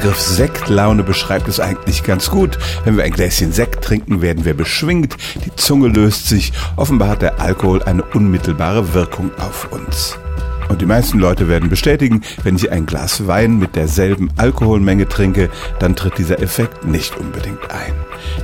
Begriff Sektlaune beschreibt es eigentlich ganz gut. Wenn wir ein Gläschen Sekt trinken, werden wir beschwingt, die Zunge löst sich, offenbar hat der Alkohol eine unmittelbare Wirkung auf uns. Und die meisten Leute werden bestätigen, wenn ich ein Glas Wein mit derselben Alkoholmenge trinke, dann tritt dieser Effekt nicht unbedingt ein.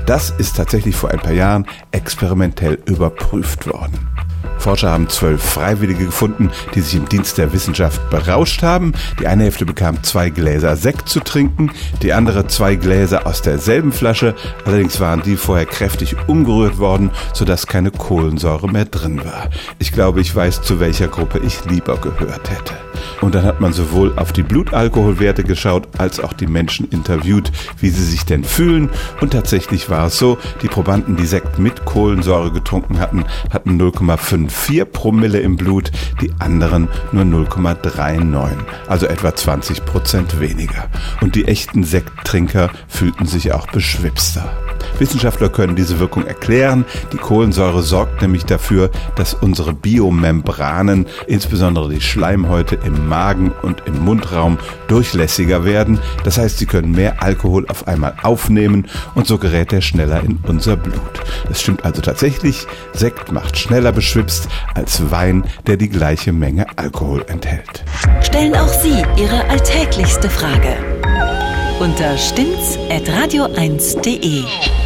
Das ist tatsächlich vor ein paar Jahren experimentell überprüft worden. Forscher haben zwölf Freiwillige gefunden, die sich im Dienst der Wissenschaft berauscht haben. Die eine Hälfte bekam zwei Gläser Sekt zu trinken, die andere zwei Gläser aus derselben Flasche. Allerdings waren die vorher kräftig umgerührt worden, sodass keine Kohlensäure mehr drin war. Ich glaube, ich weiß, zu welcher Gruppe ich lieber gehört hätte. Und dann hat man sowohl auf die Blutalkoholwerte geschaut, als auch die Menschen interviewt, wie sie sich denn fühlen. Und tatsächlich war es so, die Probanden, die Sekt mit Kohlensäure getrunken hatten, hatten 0,54 Promille im Blut, die anderen nur 0,39, also etwa 20 Prozent weniger. Und die echten Sekttrinker fühlten sich auch beschwipster. Wissenschaftler können diese Wirkung erklären. Die Kohlensäure sorgt nämlich dafür, dass unsere Biomembranen, insbesondere die Schleimhäute im Magen und im Mundraum, durchlässiger werden. Das heißt, sie können mehr Alkohol auf einmal aufnehmen und so gerät er schneller in unser Blut. Es stimmt also tatsächlich, Sekt macht schneller beschwipst als Wein, der die gleiche Menge Alkohol enthält. Stellen auch Sie Ihre alltäglichste Frage unter stimmt's at radio1.de.